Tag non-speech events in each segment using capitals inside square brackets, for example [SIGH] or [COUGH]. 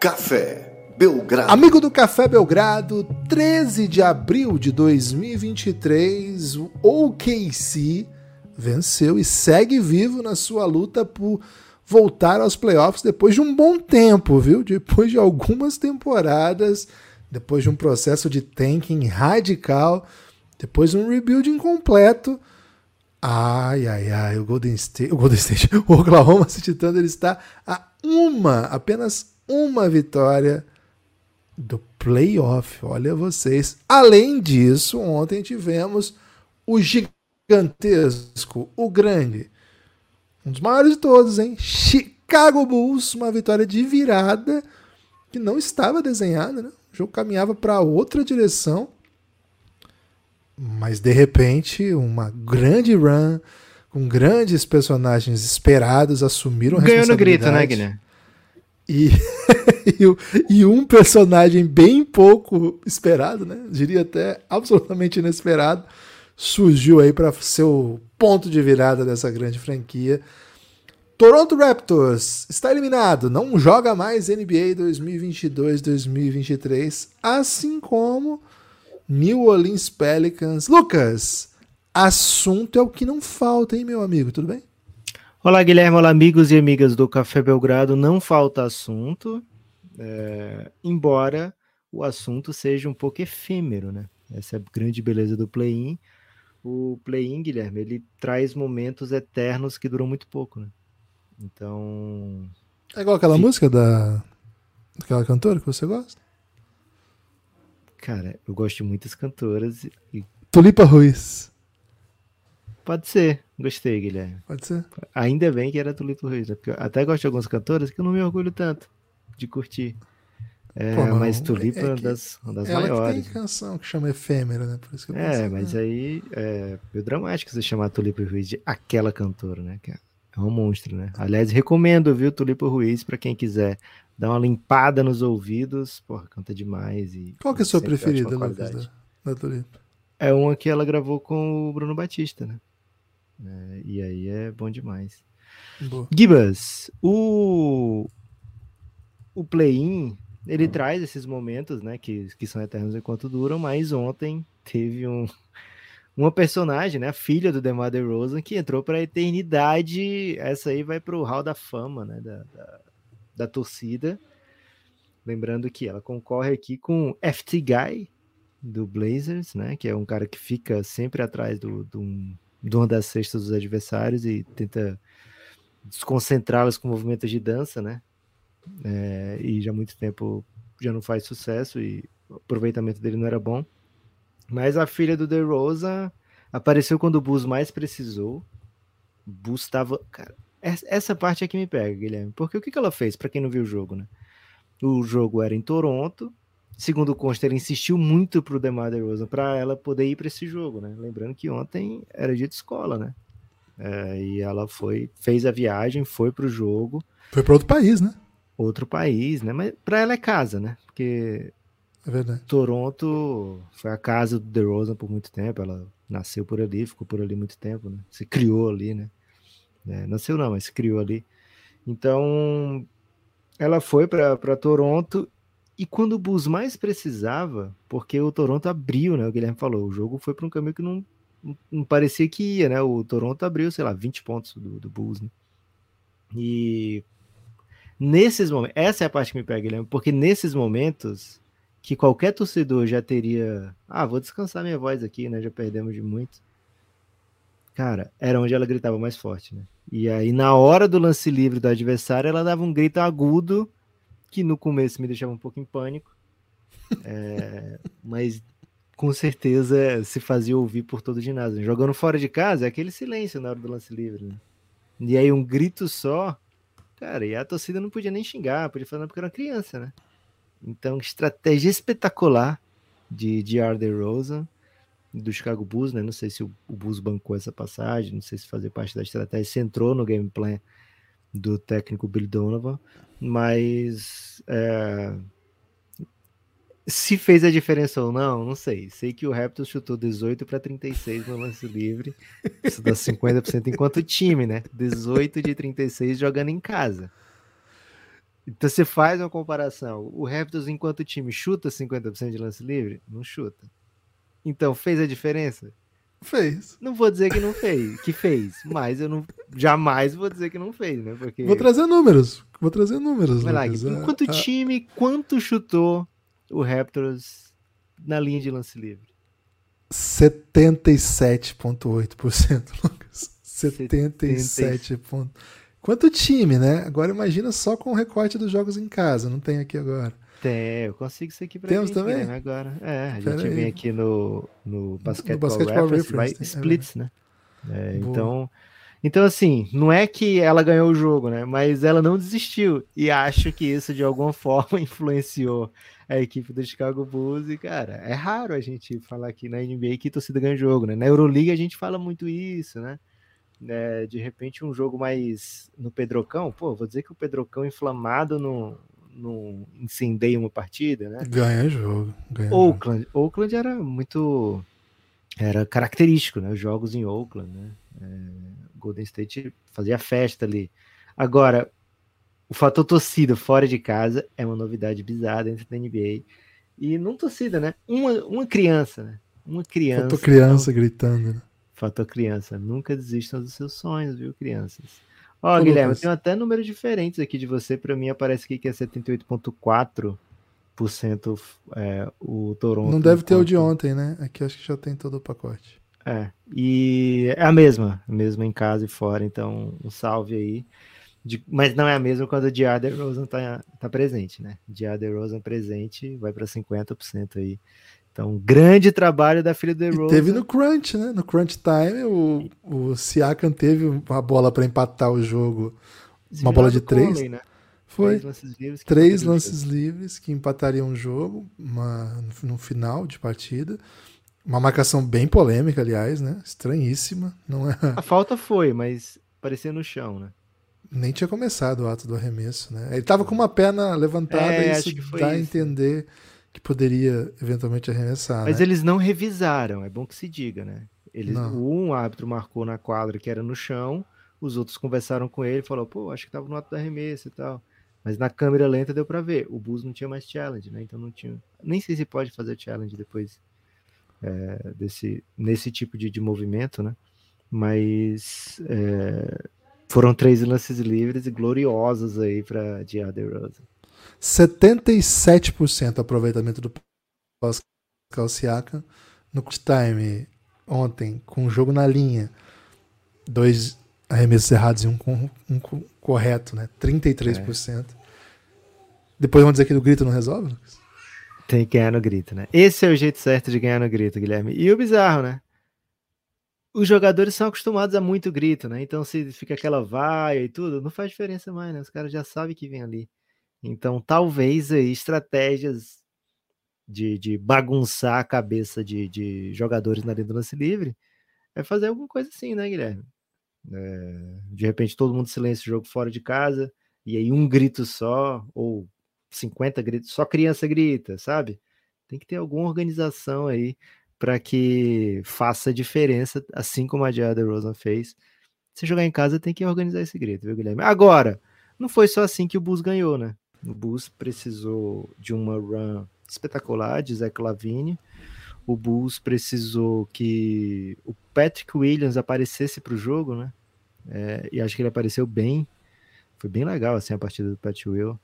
Café Belgrado. Amigo do Café Belgrado, 13 de abril de 2023, o OKC venceu e segue vivo na sua luta por voltar aos playoffs depois de um bom tempo, viu? Depois de algumas temporadas, depois de um processo de tanking radical, depois de um rebuild incompleto. Ai, ai, ai, o Golden State, o Golden State, [LAUGHS] o Oklahoma City Thunder está a uma, apenas uma vitória do playoff. Olha vocês. Além disso, ontem tivemos o gigantesco, o grande, um dos maiores de todos, hein? Chicago Bulls, uma vitória de virada que não estava desenhada, né? O jogo caminhava para outra direção. Mas de repente, uma grande run com grandes personagens esperados assumiram a Ganhou no grito, né, Guilherme? E, [LAUGHS] e, um personagem bem pouco esperado, né? Diria até absolutamente inesperado, surgiu aí para ser o ponto de virada dessa grande franquia. Toronto Raptors está eliminado, não joga mais NBA 2022-2023, assim como New Orleans Pelicans. Lucas, assunto é o que não falta, hein, meu amigo? Tudo bem? Olá, Guilherme. Olá, amigos e amigas do Café Belgrado. Não falta assunto, é, embora o assunto seja um pouco efêmero, né? Essa é a grande beleza do play-in. O play-in, Guilherme, ele traz momentos eternos que duram muito pouco, né? Então. É igual aquela música da. Aquela cantora que você gosta? Cara, eu gosto de muitas cantoras. E... Tulipa Ruiz. Pode ser. Gostei, Guilherme. Pode ser. Ainda bem que era Tulipa Ruiz, né? Porque eu até gosto de algumas cantoras que eu não me orgulho tanto de curtir. É, Pô, mas Tulipa é, é das, uma das ela maiores. Ela tem canção que chama Efêmera, né? Por isso que eu é, mas aí é meio dramático você chamar Tulipa Ruiz de aquela cantora, né? Que é é um monstro, né? Aliás, recomendo, viu, Tulipa Ruiz, para quem quiser dar uma limpada nos ouvidos. Porra, canta demais. E Qual que é a sua preferida, Lucas, da, da Tulipa? É uma que ela gravou com o Bruno Batista, né? É, e aí é bom demais. Boa. Gibas, o, o play-in, ele traz esses momentos, né, que, que são eternos enquanto duram, mas ontem teve um, uma personagem, né, a filha do DeMar DeRozan, que entrou para a eternidade. Essa aí vai para o hall da fama, né, da, da, da, torcida. Lembrando que ela concorre aqui com FT Guy do Blazers, né, que é um cara que fica sempre atrás do, do, de uma das cestas dos adversários e tenta desconcentrá-los com movimentos de dança, né? É, e já há muito tempo já não faz sucesso e o aproveitamento dele não era bom. Mas a filha do The Rosa apareceu quando o Bus mais precisou. Bus estava. Cara, essa parte é que me pega, Guilherme. Porque o que, que ela fez, para quem não viu o jogo, né? O jogo era em Toronto. Segundo o Consta, ele insistiu muito pro DeMar DeRozan para ela poder ir para esse jogo, né? Lembrando que ontem era dia de escola, né? É, e ela foi, fez a viagem, foi pro jogo. Foi para outro país, né? Outro país, né? Mas para ela é casa, né? Porque é verdade. Toronto foi a casa do DeRozan por muito tempo. Ela nasceu por ali, ficou por ali muito tempo, né? Se criou ali, né? É, nasceu não, mas se criou ali. Então, ela foi para Toronto e quando o Bulls mais precisava, porque o Toronto abriu, né? O Guilherme falou, o jogo foi para um caminho que não, não parecia que ia, né? O Toronto abriu, sei lá, 20 pontos do, do Bulls, né? E nesses momentos, essa é a parte que me pega, Guilherme, porque nesses momentos que qualquer torcedor já teria. Ah, vou descansar minha voz aqui, né? Já perdemos de muito. Cara, era onde ela gritava mais forte, né? E aí, na hora do lance livre do adversário, ela dava um grito agudo, que no começo me deixava um pouco em pânico. [LAUGHS] É, mas com certeza se fazia ouvir por todo o ginásio. Jogando fora de casa, é aquele silêncio na hora do lance livre. Né? E aí, um grito só, cara, e a torcida não podia nem xingar, podia falar porque era uma criança, né? Então, estratégia espetacular de, de Arder Rosa do Chicago Bulls, né? Não sei se o, o Bulls bancou essa passagem, não sei se fazia parte da estratégia, se entrou no game plan do técnico Billy Donovan, mas é, se fez a diferença ou não, não sei. Sei que o Raptors chutou 18 para 36 no lance livre, isso dá 50% enquanto time, né? 18 de 36 jogando em casa. Então você faz uma comparação. O Raptors, enquanto time, chuta 50% de lance livre? Não chuta. Então, fez a diferença? Fez. Não vou dizer que não fez, que fez, mas eu não jamais vou dizer que não fez, né? Porque Vou trazer números. Vou trazer números. Vai lá, enquanto Ah, ah, time, quanto chutou o Raptors na linha de lance livre? 77,8%, [LAUGHS] Lucas. 77 pontos. Quanto time, né? Agora imagina só com o recorte dos jogos em casa. Não tem aqui agora. Tem, eu consigo isso aqui pra Temos mim, também? Guilherme, agora. É, a gente vem aqui no, no Basketball, Basketball Reference, vai Reference, tem- é splits, né? É, então, então, assim, não é que ela ganhou o jogo, né? Mas ela não desistiu. E acho que isso, de alguma [LAUGHS] forma, influenciou a equipe do Chicago Bulls. E, cara, é raro a gente falar aqui na NBA que torcida ganha jogo, né? Na Euroleague a gente fala muito isso, né? É, de repente, um jogo mais no Pedrocão, pô, vou dizer que o Pedrocão inflamado não, não incendeia uma partida, né? Ganha jogo. Ganha jogo. Oakland, Oakland era muito era característico, né? Os jogos em Oakland, né? É, Golden State fazia festa ali. Agora, o fator torcida fora de casa é uma novidade bizarra dentro da NBA. E não torcida, né? Uma, uma criança, né? Uma criança. Faltou criança gritando. né? Fator criança. Nunca desistam dos seus sonhos, viu, crianças? Ó, Ô, Guilherme, Lucas. tem até números diferentes aqui de você. Para mim aparece aqui que é 78,4% é, o Toronto. Não deve ter o de ontem, né? Aqui acho que já tem todo o pacote. É, e é a mesma, a mesma em casa e fora, então um salve aí. De- mas não é a mesma quando o DeAndre Rosen tá, tá presente, né? DeAndre Rosen presente vai para 50% aí. Então, grande trabalho da filha do E DeRozan. teve no crunch, né? No crunch time, o, o Siakam teve uma bola para empatar o jogo. uma bola de três? Conley, né? Foi Três lances livres. que três lances livres que empatariam o jogo uma, no final de partida. Uma marcação bem polêmica, aliás, né? Estranhíssima. Não é. A falta foi, mas parecia no chão, né? nem tinha começado o ato do arremesso, né? Ele tava com uma perna levantada É, e isso dá a isso. Que poderia eventualmente arremessar. Mas né? eles não revisaram, é bom que se diga, né? Eles, Não. um árbitro marcou na quadra que era no chão, os outros conversaram com ele, falou, pô, acho que tava no ato do arremesso e tal. Mas na câmera lenta deu pra ver. O Bulls não tinha mais challenge, né? Então não tinha. Nem sei se pode fazer challenge depois é, desse nesse tipo de, de movimento, né? Mas é, foram três lances livres e gloriosos aí para DeAndre Rosa. 77% aproveitamento do Pascal Siakam no time ontem, com o jogo na linha. Dois arremessos errados e um, com- um co- correto, né? 33%. Depois vão dizer que o grito não resolve, Lucas? Tem que ganhar no grito, né? Esse é o jeito certo de ganhar no grito, Guilherme. E o bizarro, né? Os jogadores são acostumados a muito grito, né? Então, se fica aquela vaia e tudo, não faz diferença mais, né? Os caras já sabem que vem ali. Então, talvez aí estratégias de, de bagunçar a cabeça de, de jogadores na linha do lance livre é fazer alguma coisa assim, né, Guilherme? É, de repente, todo mundo silencia o jogo fora de casa e aí um grito só, ou 50 gritos, só criança grita, sabe? Tem que ter alguma organização aí para que faça diferença, assim como a Jada Rosen fez. Se jogar em casa, tem que organizar esse grito, viu, Guilherme? Agora, não foi só assim que o Bulls ganhou, né? O Bulls precisou de uma run espetacular de Zach Lavine. O Bulls precisou que o Patrick Williams aparecesse para o jogo, né? É, e acho que ele apareceu bem. Foi bem legal assim a partida do Pat Will.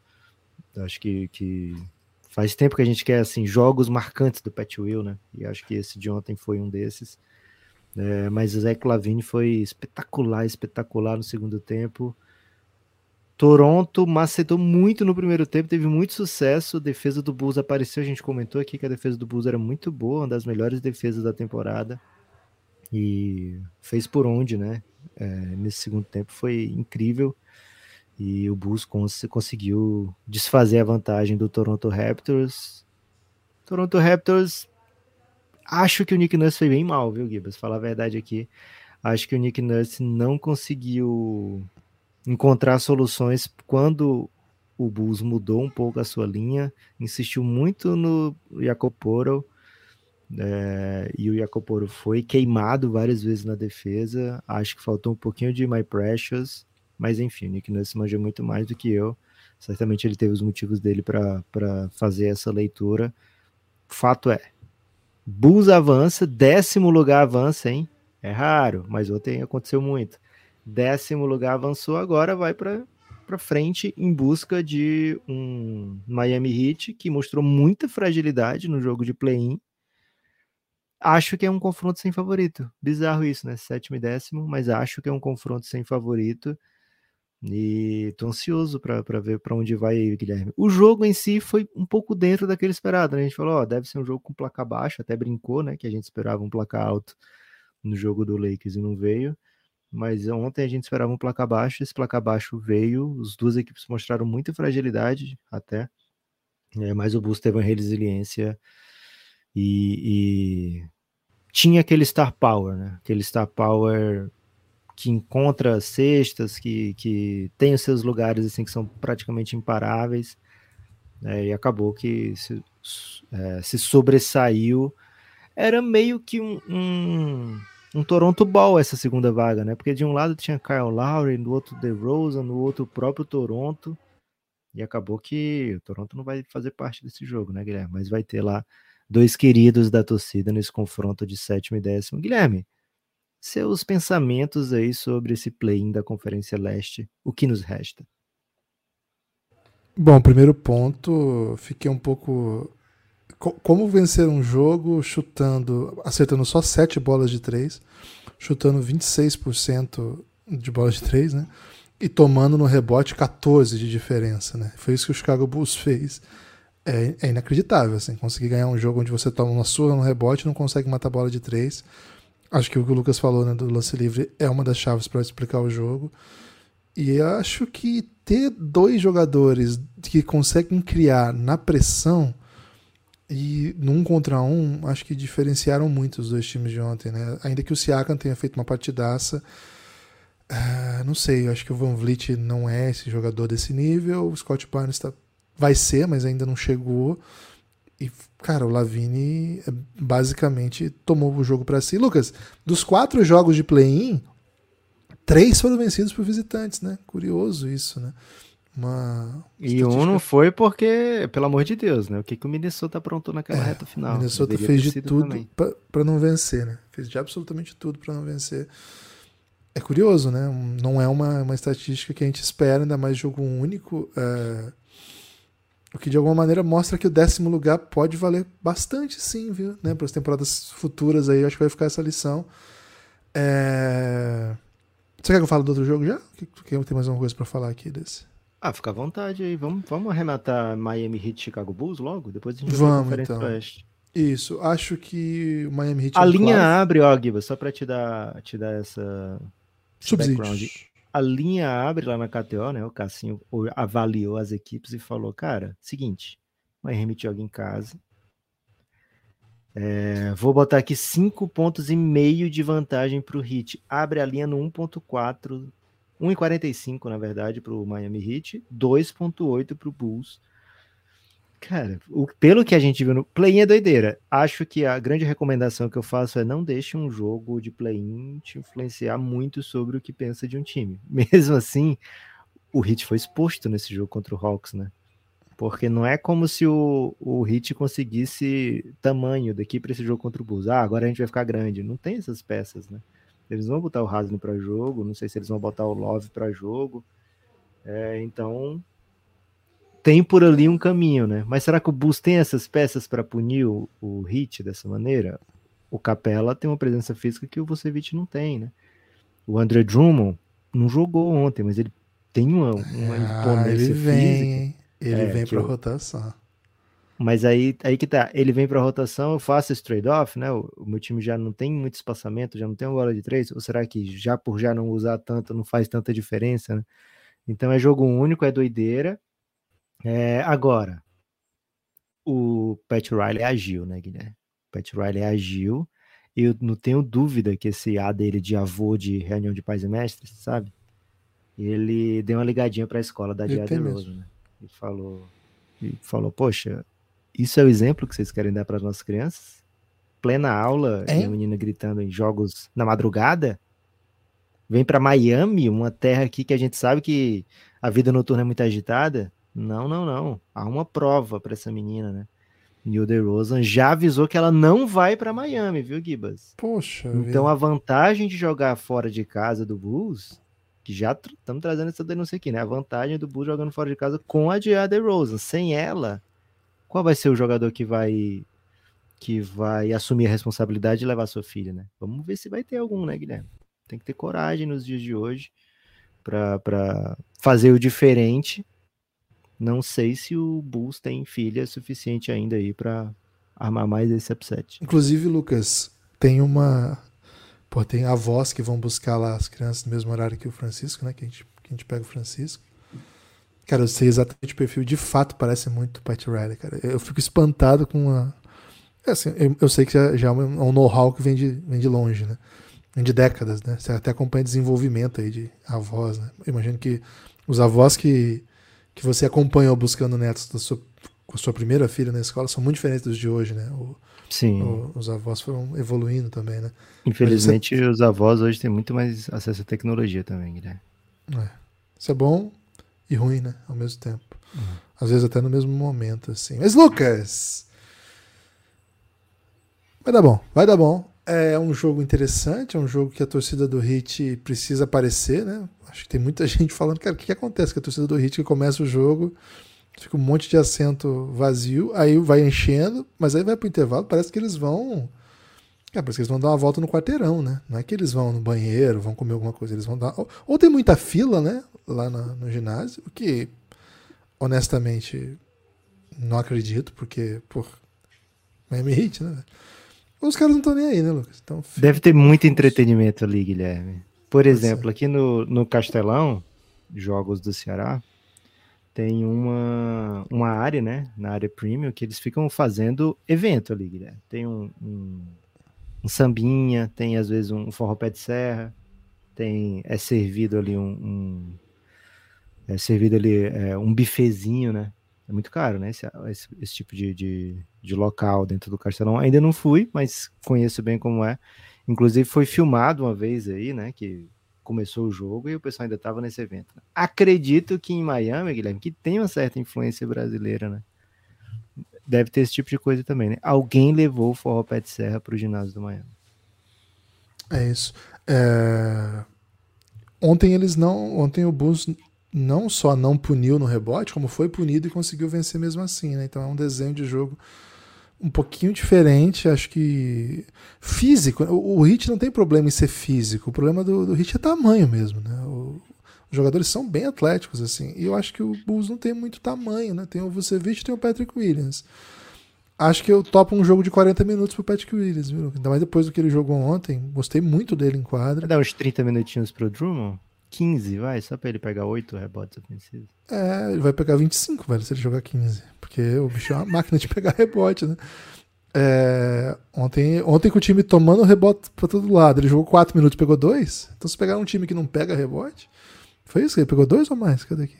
Acho que, que faz tempo que a gente quer assim jogos marcantes do Pat Will, né? E acho que esse de ontem foi um desses. É, mas o Zach Lavine foi espetacular, espetacular no segundo tempo. Toronto macetou muito no primeiro tempo, teve muito sucesso. A defesa do Bulls apareceu, a gente comentou aqui que a defesa do Bulls era muito boa, uma das melhores defesas da temporada. E fez por onde, né? É, nesse segundo tempo foi incrível. E o Bulls cons conseguiu desfazer a vantagem do Toronto Raptors. Toronto Raptors, acho que o Nick Nurse foi bem mal, viu, Gibas? Falar a verdade aqui. Acho que o Nick Nurse não conseguiu encontrar soluções quando o Bulls mudou um pouco a sua linha, insistiu muito no Jacoporo, é, e o Jacoporo foi queimado várias vezes na defesa. Acho que faltou um pouquinho de My Precious, mas enfim, o Nick Nurse manja muito mais do que eu. Certamente ele teve os motivos dele para fazer essa leitura. Fato é, Bulls avança, décimo lugar avança, hein? É raro, mas ontem aconteceu muito. Décimo lugar avançou, agora vai para para frente em busca de um Miami Heat que mostrou muita fragilidade no jogo de play-in. Acho que é um confronto sem favorito. Bizarro isso, né? Sétimo e décimo, mas acho que é um confronto sem favorito. E tô ansioso para ver para onde vai Guilherme. O jogo em si foi um pouco dentro daquele esperado, né? A gente falou, ó, deve ser um jogo com placar baixo, até brincou, né? Que a gente esperava um placar alto no jogo do Lakers e não veio. Mas ontem a gente esperava um placar baixo, esse placar baixo veio, as duas equipes mostraram muita fragilidade até, é, mas o Bulls teve uma resiliência e, e, tinha aquele star power, né? Aquele star power que encontra cestas, que, que tem os seus lugares assim que são praticamente imparáveis, né? e acabou que se, é, se sobressaiu. Era meio que um, um um Toronto Ball essa segunda vaga, né? Porque de um lado tinha Kyle Lowry, do outro DeRozan, no outro próprio Toronto. E acabou que o Toronto não vai fazer parte desse jogo, né, Guilherme? Mas vai ter lá dois queridos da torcida nesse confronto de sétimo e décimo. Guilherme, seus pensamentos aí sobre esse play-in da Conferência Leste, o que nos resta? Bom, primeiro ponto, fiquei um pouco como vencer um jogo chutando, acertando só 7 bolas de 3, chutando 26% de bolas de 3, né? E tomando no rebote 14 de diferença, né? Foi isso que o Chicago Bulls fez. É, é inacreditável, assim, conseguir ganhar um jogo onde você toma uma surra no rebote e não consegue matar a bola de 3. Acho que o que o Lucas falou né, do lance livre é uma das chaves para explicar o jogo. E acho que ter dois jogadores que conseguem criar na pressão e num contra um, acho que diferenciaram muito os dois times de ontem, né? Ainda que o Siakam tenha feito uma partidaça, uh, não sei, acho que o Van Vliet não é esse jogador desse nível, o Scott Barnes tá, vai ser, mas ainda não chegou. E, cara, o Lavine é, basicamente tomou o jogo para si. Lucas, dos quatro jogos de play-in, três foram vencidos por visitantes, né? Curioso isso, né? Uma e um não foi porque, pelo amor de Deus, né? O que, que o Minnesota aprontou naquela é, reta final? O Minnesota fez de tudo para não vencer, né? Fez de absolutamente tudo para não vencer. É curioso, né? Não é uma, uma estatística que a gente espera, ainda mais jogo único. É... O que de alguma maneira mostra que o décimo lugar pode valer bastante, sim, viu? Né? Para as temporadas futuras aí, acho que vai ficar essa lição. É... Você quer que eu fale do outro jogo já? Tem mais alguma coisa para falar aqui desse? Ah, fica à vontade aí. Vamos, vamos arrematar Miami Heat Chicago Bulls logo? Depois a gente vamos, vai então. Oeste. Isso, acho que o Miami Heat... A é linha claro. abre, ó, Giba, só para te dar, te dar essa... background. A linha abre lá na KTO, né? O Cassinho avaliou as equipes e falou, cara, seguinte, Miami joga em casa. É, vou botar aqui 5 pontos e meio de vantagem para o Hit. Abre a linha no 1.4 1,45 na verdade para o Miami Heat, 2,8 para o Bulls. Cara, o, pelo que a gente viu no play-in é doideira. Acho que a grande recomendação que eu faço é não deixe um jogo de play-in te influenciar muito sobre o que pensa de um time. [LAUGHS] Mesmo assim, o Heat foi exposto nesse jogo contra o Hawks, né? Porque não é como se o, o Heat conseguisse tamanho daqui para esse jogo contra o Bulls. Ah, agora a gente vai ficar grande. Não tem essas peças, né? Eles vão botar o Haslem para jogo, não sei se eles vão botar o Love para jogo. É, então tem por ali um caminho, né? Mas será que o Bulls tem essas peças para punir o, o Hit dessa maneira? O Capela tem uma presença física que o Vucevic não tem, né? O André Drummond não jogou ontem, mas ele tem uma, uma ah, imponência ele vem, física. Ele é, vem para rotação. Mas aí, aí que tá, ele vem para rotação, eu faço esse trade-off, né? O, o, meu time já não tem muito espaçamento, já não tem uma bola de três, ou será que já por já não usar tanto, não faz tanta diferença, né? Então é jogo único, é doideira. É, agora, o Pat Riley agiu, né, Guilherme? O Pat Riley agiu. Eu não tenho dúvida que esse A dele de avô de reunião de pais e mestres, sabe? Ele deu uma ligadinha para a escola da Rosa, né? E falou, e falou, poxa, isso é o exemplo que vocês querem dar para as nossas crianças? Plena aula é? e a menina gritando em jogos na madrugada? Vem para Miami, uma terra aqui que a gente sabe que a vida noturna é muito agitada. Não, não, não. Há uma prova para essa menina, né? E o DeRozan já avisou que ela não vai para Miami, viu, Gibas? Poxa. Então vida. a vantagem de jogar fora de casa do Bulls, que já estamos trazendo essa denúncia aqui, né? A vantagem do Bulls jogando fora de casa com a de DeRozan. Sem ela, qual vai ser o jogador que vai que vai assumir a responsabilidade de levar sua filha, né? Vamos ver se vai ter algum, né, Guilherme? Tem que ter coragem nos dias de hoje para fazer o diferente não sei se o Bulls tem filha suficiente ainda aí para armar mais esse upset. Inclusive, Lucas, tem uma. Pô, tem avós que vão buscar lá as crianças no mesmo horário que o Francisco, né? Que a gente, que a gente pega o Francisco. Cara, eu sei exatamente o perfil. De fato, parece muito Pat Riley, cara. Eu fico espantado com a. É assim, eu, eu, sei que já, já é um know-how que vem de, vem de longe, né? Vem de décadas, né? Você até acompanha desenvolvimento aí de avós, né? Eu imagino que os avós que que você acompanhou buscando netos da sua, com a sua primeira filha na escola são muito diferentes dos de hoje, né? O, Sim. O, os avós foram evoluindo também, né? Infelizmente, você... os avós hoje têm muito mais acesso à tecnologia também, Guilherme. É. Isso é bom e ruim, né? Ao mesmo tempo. Uhum. Às vezes até no mesmo momento, assim. Mas, Lucas! Vai dar bom, vai dar bom. É um jogo interessante, é um jogo que a torcida do Hit precisa aparecer, né? Acho que tem muita [LAUGHS] gente falando, cara, o que, que acontece com a torcida do Hit que começa o jogo, fica um monte de assento vazio, aí vai enchendo, mas aí vai pro intervalo, parece que eles vão. É, parece que eles vão dar uma volta no quarteirão, né? Não é que eles vão no banheiro, vão comer alguma coisa, eles vão dar. Ou, ou tem muita fila, né? Lá no, no ginásio, o que, honestamente, não acredito, porque, por Miami Heat, né? Os caras não estão nem aí, né, Lucas? Então, Deve ter muito entretenimento ali, Guilherme. Por exemplo, aqui no, no Castelão, jogos do Ceará, tem uma, uma área, né, na área premium, que eles ficam fazendo evento ali, Guilherme. Tem um, um, um sambinha, tem às vezes um forró pé de serra, tem, é servido ali um, um é servido ali é, um bifezinho, né, é muito caro, né? Esse, esse, esse tipo de, de, de, local dentro do Castelão. Ainda não fui, mas conheço bem como é. Inclusive foi filmado uma vez aí, né? Que começou o jogo e o pessoal ainda estava nesse evento. Né? Acredito que em Miami, Guilherme, que tem uma certa influência brasileira, né? Deve ter esse tipo de coisa também, né? Alguém levou o forró pé de serra para o ginásio do Miami. É isso. É... Ontem eles não. Ontem o Bulls não só não puniu no rebote, como foi punido e conseguiu vencer mesmo assim, né? Então é um desenho de jogo um pouquinho diferente, acho que físico. O, o Hit não tem problema em ser físico, o problema do, do Hit é tamanho mesmo, né? O, os jogadores são bem atléticos, assim, e eu acho que o Bulls não tem muito tamanho, né? Tem o Vucevic e tem o Patrick Williams. Acho que eu topo um jogo de 40 minutos pro Patrick Williams, viu? Ainda mais depois do que ele jogou ontem. Gostei muito dele em quadra. Dá uns 30 minutinhos pro Drummond? 15, vai, só pra ele pegar 8 rebotes ofensivos. É, ele vai pegar 25, velho, se ele jogar 15. Porque o bicho é uma máquina de pegar [LAUGHS] rebote, né? É, ontem, ontem com o time tomando rebote pra todo lado, ele jogou 4 minutos pegou 2. Então se pegar um time que não pega rebote, foi isso? Ele pegou 2 ou mais? Cadê aqui?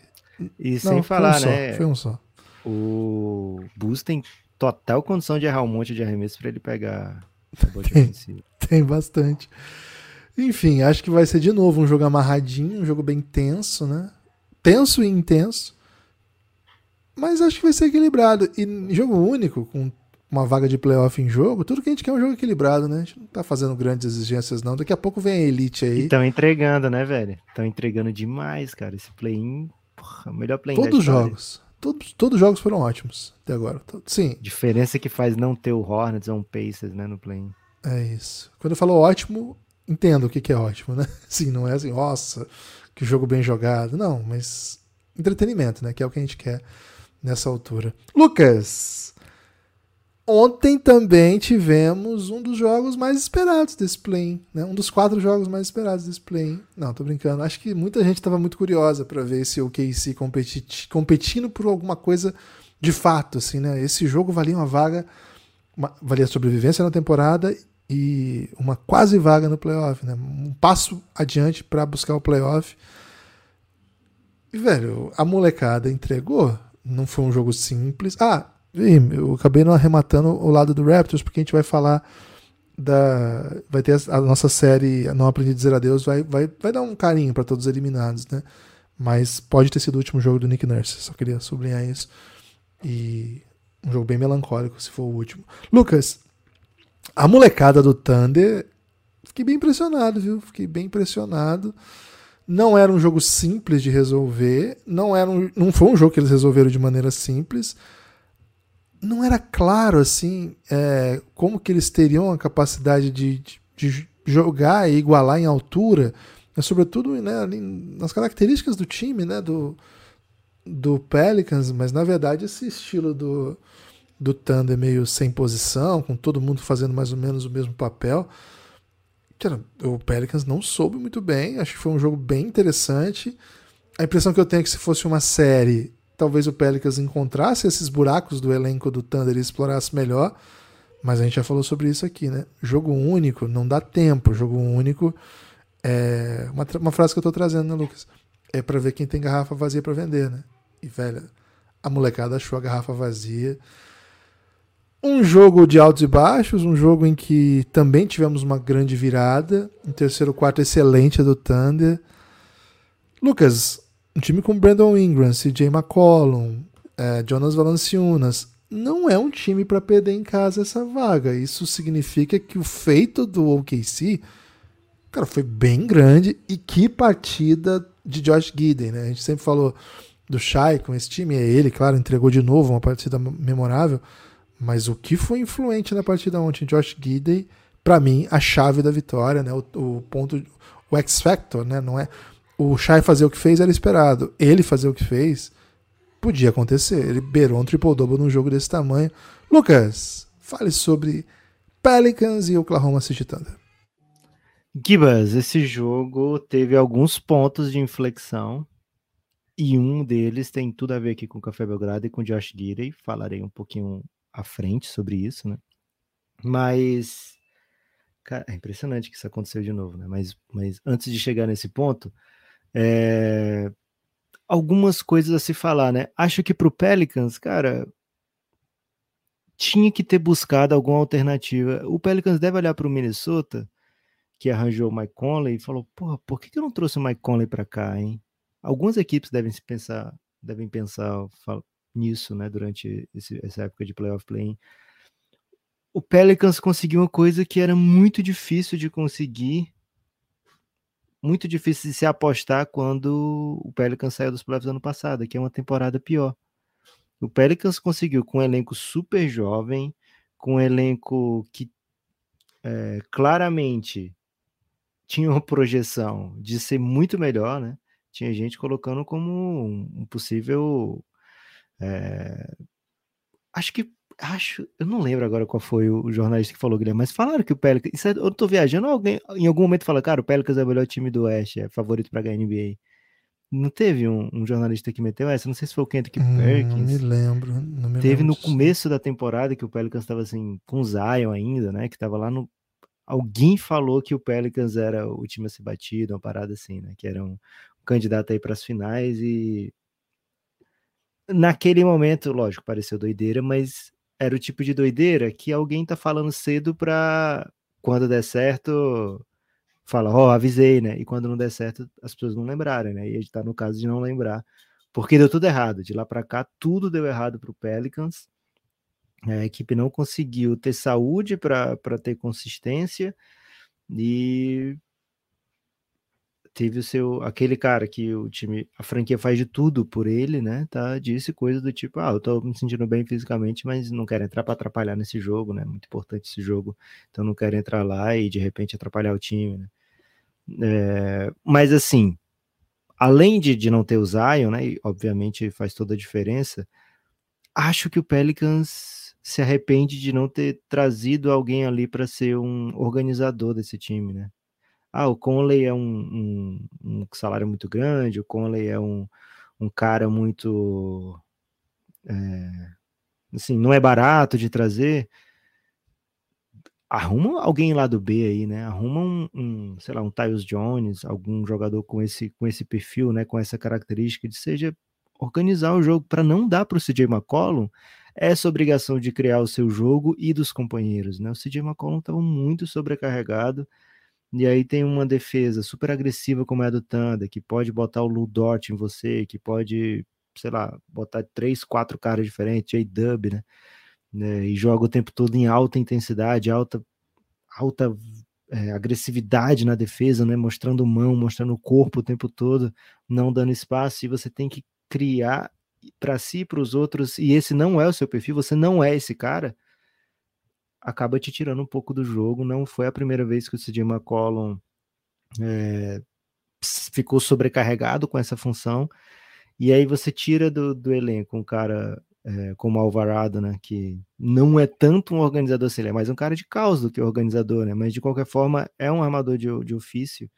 E não, sem falar, um né? Só, foi um só. O Bus tem total condição de errar um monte de arremesso pra ele pegar rebote [LAUGHS] ofensivo. Tem bastante. Enfim, acho que vai ser de novo um jogo amarradinho, um jogo bem tenso, né? Tenso e intenso. Mas acho que vai ser equilibrado. E jogo único, com uma vaga de playoff em jogo, tudo que a gente quer é um jogo equilibrado, né? A gente não tá fazendo grandes exigências, não. Daqui a pouco vem a Elite aí. Estão entregando, né, velho? Estão entregando demais, cara. Esse play-in, o melhor play-in Todos os jogos. Todos, todos os jogos foram ótimos até agora. Sim. Diferença que faz não ter o Hornets ou um Pacers, né, no play-in. É isso. Quando eu falo ótimo, entendo o que, que é ótimo, né? [LAUGHS] Sim, não é assim, nossa, que jogo bem jogado. Não, mas entretenimento, né? Que é o que a gente quer nessa altura. Lucas, ontem também tivemos um dos jogos mais esperados desse play, né? Um dos quatro jogos mais esperados desse play. Não, tô brincando. Acho que muita gente estava muito curiosa para ver se o KC competi competindo por alguma coisa de fato, assim, né? Esse jogo valia uma vaga, uma, valia sobrevivência na temporada e uma quase vaga no playoff, né? Um passo adiante para buscar o playoff. E, velho, a molecada entregou. Não foi um jogo simples. Ah, eu acabei não arrematando o lado do Raptors, porque a gente vai falar da. Vai ter a nossa série Não Aprendi a Dizer Adeus, vai, vai, vai dar um carinho para todos os eliminados, né? Mas pode ter sido o último jogo do Nick Nurse, só queria sublinhar isso. E um jogo bem melancólico, se for o último. Lucas, a molecada do Thunder, fiquei bem impressionado, viu? Fiquei bem impressionado. Não era um jogo simples de resolver, não era um, não foi um jogo que eles resolveram de maneira simples. Não era claro assim é, como que eles teriam a capacidade de, de, de jogar e igualar em altura, é, sobretudo né, nas características do time, né, do, do Pelicans, mas na verdade esse estilo do, do Thunder meio sem posição, com todo mundo fazendo mais ou menos o mesmo papel. O Pelicans não soube muito bem, acho que foi um jogo bem interessante. A impressão que eu tenho é que se fosse uma série, talvez o Pelicans encontrasse esses buracos do elenco do Thunder e explorasse melhor. Mas a gente já falou sobre isso aqui, né? Jogo único, não dá tempo. Jogo único é uma, uma frase que eu tô trazendo, né, Lucas? É para ver quem tem garrafa vazia para vender, né? E, velho, a molecada achou a garrafa vazia. Um jogo de altos e baixos, um jogo em que também tivemos uma grande virada. Um terceiro quarto excelente do Thunder. Lucas, um time com Brandon Ingram, CJ McCollum, é, Jonas Valanciunas, não é um time para perder em casa essa vaga. Isso significa que o feito do OKC, cara, foi bem grande. E que partida de Josh Giddey, né? A gente sempre falou do Shai com esse time, é ele, claro, entregou de novo uma partida memorável, mas o que foi influente na partida ontem, Josh Gidey, para mim, a chave da vitória, né? O, o, ponto, o X Factor, né? Não é o Shai fazer o que fez era esperado, ele fazer o que fez podia acontecer. Ele beirou um triple double num jogo desse tamanho. Lucas, fale sobre Pelicans e Oklahoma City Thunder. Gibas, esse jogo teve alguns pontos de inflexão e um deles tem tudo a ver aqui com o Café Belgrado e com o Josh Gidey. Falarei um pouquinho à frente sobre isso, né? Mas. Cara, é impressionante que isso aconteceu de novo, né? Mas, mas antes de chegar nesse ponto, é... algumas coisas a se falar, né? Acho que para o Pelicans, cara, tinha que ter buscado alguma alternativa. O Pelicans deve olhar para o Minnesota, que arranjou o Mike Conley, e falou: porra, por que, que eu não trouxe o Mike Conley para cá, hein? algumas equipes devem se pensar, devem pensar nisso, né, durante esse, essa época de playoff play O Pelicans conseguiu uma coisa que era muito difícil de conseguir, muito difícil de se apostar quando o Pelicans saiu dos playoffs ano passado, que é uma temporada pior. O Pelicans conseguiu com um elenco super jovem, com um elenco que é, claramente tinha uma projeção de ser muito melhor, né? tinha gente colocando como um possível. É... Acho que. Acho, eu não lembro agora qual foi o jornalista que falou, Guilherme, mas falaram que o Pelicans. É, eu tô viajando, alguém em algum momento fala, cara, o Pelicans é o melhor time do Oeste, é favorito para ganhar NBA. Não teve um, um, jornalista que meteu essa? Não sei se foi o Kentucky hum, Perkins. Não me lembro. Não me teve lembro no começo da temporada que o Pelicans estava assim, com o Zion ainda, né? Que tava lá no. Alguém falou que o Pelicans era o time a ser batido, uma parada assim, né? Que era um, candidato aí para as finais e naquele momento, lógico, pareceu doideira, mas era o tipo de doideira que alguém tá falando cedo para quando der certo, fala, ó, oh, avisei, né? E quando não der certo, as pessoas não lembrarem, né? E a gente tá no caso de não lembrar, porque deu tudo errado. De lá para cá, tudo deu errado para o Pelicans. A equipe não conseguiu ter saúde para ter consistência e teve o seu aquele cara que o time, a franquia faz de tudo por ele, né? Tá, disse coisa do tipo, ah, eu tô me sentindo bem fisicamente, mas não quero entrar para atrapalhar nesse jogo, né? Muito importante esse jogo, então não quero entrar lá e de repente atrapalhar o time, né? É, mas assim, além de, de não ter o Zion, né? E obviamente faz toda a diferença. Acho que o Pelicans se arrepende de não ter trazido alguém ali para ser um organizador desse time, né? Ah, o Conley é um, um, um salário muito grande, o Conley é um, um cara muito. É, assim, não é barato de trazer. Arruma alguém lá do B aí, né? Arruma um, um sei lá, um Tyus Jones, algum jogador com esse, com esse perfil, né? Com essa característica de seja organizar o jogo para não dar para o CJ McCollum essa obrigação de criar o seu jogo e dos companheiros, né? O CJ McCollum estava muito sobrecarregado e aí tem uma defesa super agressiva como é a do Thunder, que pode botar o Ludort em você, que pode, sei lá, botar três, quatro caras diferentes, J-Dub, né? né? E joga o tempo todo em alta intensidade, alta, alta é, agressividade na defesa, né? Mostrando mão, mostrando o corpo o tempo todo, não dando espaço, e você tem que criar para si, para os outros, e esse não é o seu perfil, você não é esse cara, acaba te tirando um pouco do jogo. Não foi a primeira vez que o CJ McCollum é, ficou sobrecarregado com essa função. E aí você tira do, do elenco um cara é, como Alvarado, né, que não é tanto um organizador assim, ele é mais um cara de caos do que organizador, né, mas de qualquer forma é um armador de, de ofício.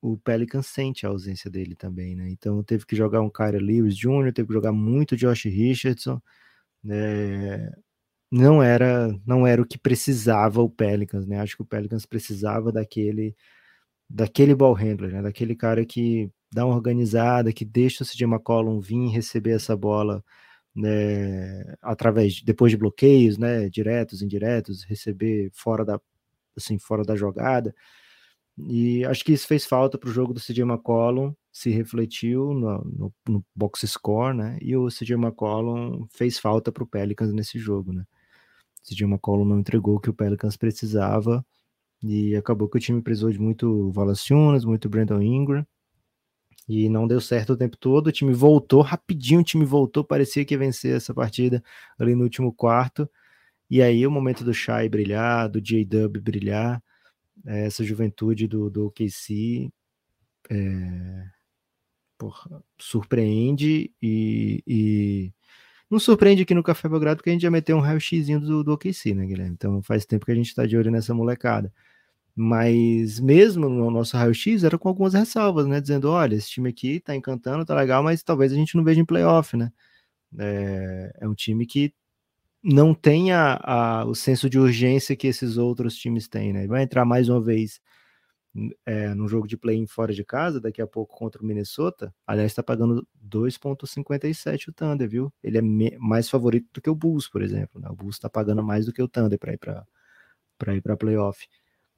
O Pelican sente a ausência dele também, né? Então teve que jogar um cara Lewis Jr., teve que jogar muito Josh Richardson, né? Não era não era o que precisava o Pelicans, né? Acho que o Pelicans precisava daquele daquele ball handler, né? Daquele cara que dá uma organizada, que deixa o CJ McCollum vir receber essa bola né, através depois de bloqueios, né, diretos, indiretos, receber fora da assim, fora da jogada. E acho que isso fez falta para o jogo do CJ McCollum, se refletiu no, no, no box score, né? E o CJ McCollum fez falta para o Pelicans nesse jogo, né? CJ McCollum não entregou o que o Pelicans precisava e acabou que o time precisou de muito Valanciunas, muito Brandon Ingram e não deu certo o tempo todo. O time voltou rapidinho, o time voltou, parecia que ia vencer essa partida ali no último quarto. E aí o momento do Shai brilhar, do J-Dub brilhar, é, essa juventude do, do OKC é, porra, surpreende e, e não surpreende aqui no Café Belgrado porque a gente já meteu um raio-xzinho do, do OKC, né, Guilherme? Então faz tempo que a gente está de olho nessa molecada. Mas mesmo no nosso raio-x era com algumas ressalvas, né? Dizendo, olha, esse time aqui tá encantando, tá legal, mas talvez a gente não veja em playoff, né? É, é um time que não tem a, a, o senso de urgência que esses outros times têm, né? Vai entrar mais uma vez é, num jogo de play-in fora de casa, daqui a pouco contra o Minnesota, aliás, está pagando 2,57 o Thunder, viu? Ele é mais favorito do que o Bulls, por exemplo. Né? O Bulls está pagando mais do que o Thunder para ir para ir para playoff.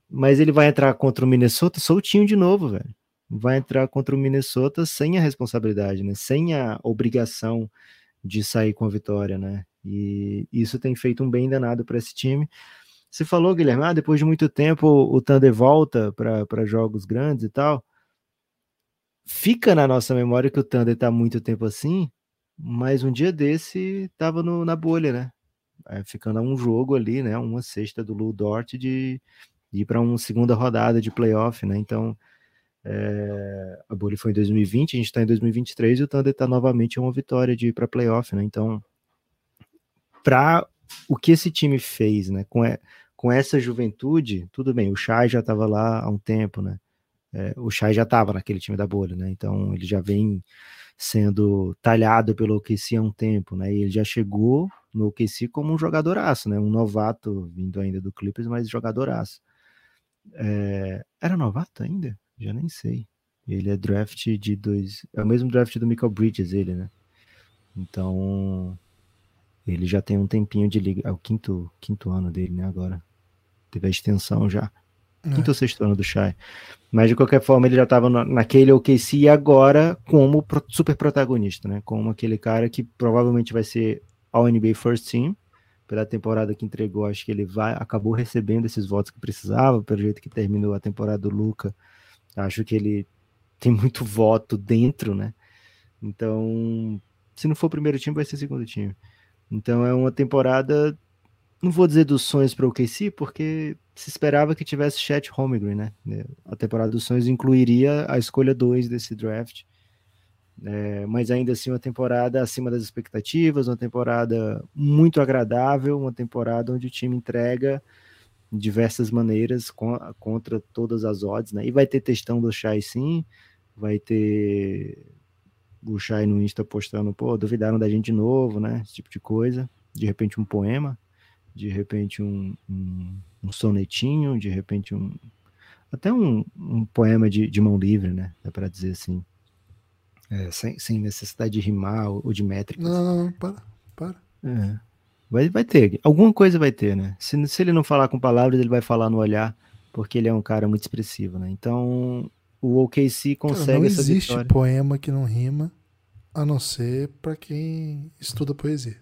Mas ele vai entrar contra o Minnesota soltinho de novo, velho. Vai entrar contra o Minnesota sem a responsabilidade, né? Sem a obrigação de sair com a vitória, né? E isso tem feito um bem danado para esse time. Você falou, Guilherme, ah, depois de muito tempo o Thunder volta para jogos grandes e tal. Fica na nossa memória que o Thunder está muito tempo assim, mas um dia desse estava na bolha, né? É, ficando a um jogo ali, né? Uma sexta do Lou Dort de, de ir para uma segunda rodada de playoff, né? Então, é, a bolha foi em 2020, a gente está em 2023 e o Thunder está novamente uma vitória de ir para playoff, né? Então, para o que esse time fez, né? Com, com essa juventude, tudo bem, o Chay já estava lá há um tempo, né? É, o Chay já estava naquele time da bolha, né? Então ele já vem sendo talhado pelo OKC há um tempo, né? E ele já chegou no OKC como um jogadoraço, né? Um novato vindo ainda do Clippers, mas jogadoraço. É, era novato ainda? Já nem sei. Ele é draft de dois. É o mesmo draft do Michael Bridges, ele, né? Então. Ele já tem um tempinho de liga. É o quinto, quinto ano dele, né? Agora teve a extensão já. É. Quinto ou sexto ano do Shai. Mas de qualquer forma, ele já estava naquele OKC e agora como super protagonista, né? Como aquele cara que provavelmente vai ser All NBA First Team. Pela temporada que entregou, acho que ele vai acabou recebendo esses votos que precisava, pelo jeito que terminou a temporada do Luca. Acho que ele tem muito voto dentro, né? Então, se não for o primeiro time, vai ser o segundo time. Então é uma temporada não vou dizer dos sonhos para o KC, porque se esperava que tivesse Chet Holmgren, né? A temporada dos sonhos incluiria a escolha 2 desse draft. É, mas ainda assim, uma temporada acima das expectativas, uma temporada muito agradável, uma temporada onde o time entrega diversas maneiras contra todas as odds, né? E vai ter testão do Shai sim, vai ter o Shai no Insta postando, pô, duvidaram da gente de novo, né? Esse tipo de coisa. De repente um poema, de repente um, um, um sonetinho, de repente um até um, um poema de, de, mão livre, né? Dá para dizer assim. É, sem, sem necessidade de rimar ou, ou de métrica. Não, não, não, para, para. É. Vai, vai ter, alguma coisa vai ter, né? Se, se ele não falar com palavras, ele vai falar no olhar, porque ele é um cara muito expressivo, né? Então, o OKC consegue Cara, não essa existe vitória. poema que não rima, a não ser para quem estuda poesia.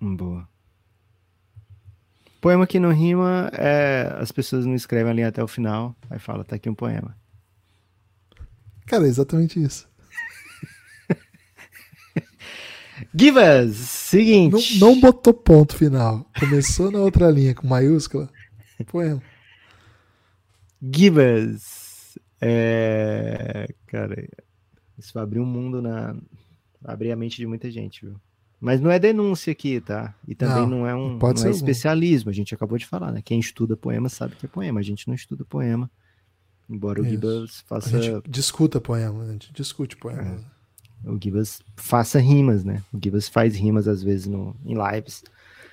Boa. Poema que não rima é as pessoas não escrevem ali até o final, aí fala, tá aqui um poema. Cara, é exatamente isso. [LAUGHS] Give us! Não, Seguinte. não botou ponto final. Começou na outra linha com maiúscula. Poema. Give us! É... Cara, isso vai abrir um mundo na. vai abrir a mente de muita gente, viu? Mas não é denúncia aqui, tá? E também Não, não, é um não é especialismo. A gente acabou de falar, né? Quem estuda poema sabe que é poema. A gente não estuda poema. Embora o Isso. Gibbs A faça. gente discuta poema, a gente discute poema. O Gibbs faça rimas, né? O Gibbs faz rimas às vezes no, em lives.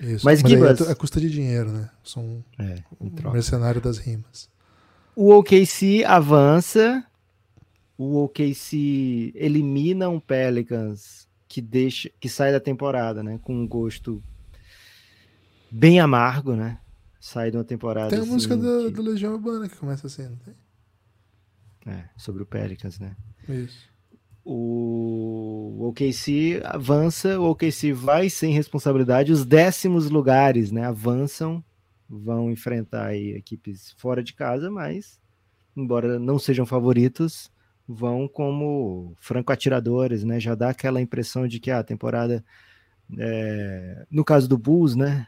Isso. Mas aí Gibas- é, é custa de dinheiro, né? Sou um É, troca. mercenário das rimas. O OKC avança. O OKC elimina um Pelicans que deixa, que sai da temporada, né? Com um gosto bem amargo, né? Sai de uma temporada. Tem a assim, música do, que- do Legião Urbana que começa assim, não tem? é, sobre o Pelicans, né? Isso. O OKC avança, o OKC vai sem responsabilidade. Os décimos lugares, né? Avançam, vão enfrentar equipes fora de casa, mas embora não sejam favoritos, vão como franco-atiradores, né? Já dá aquela impressão de que a temporada, é, no caso do Bulls, né?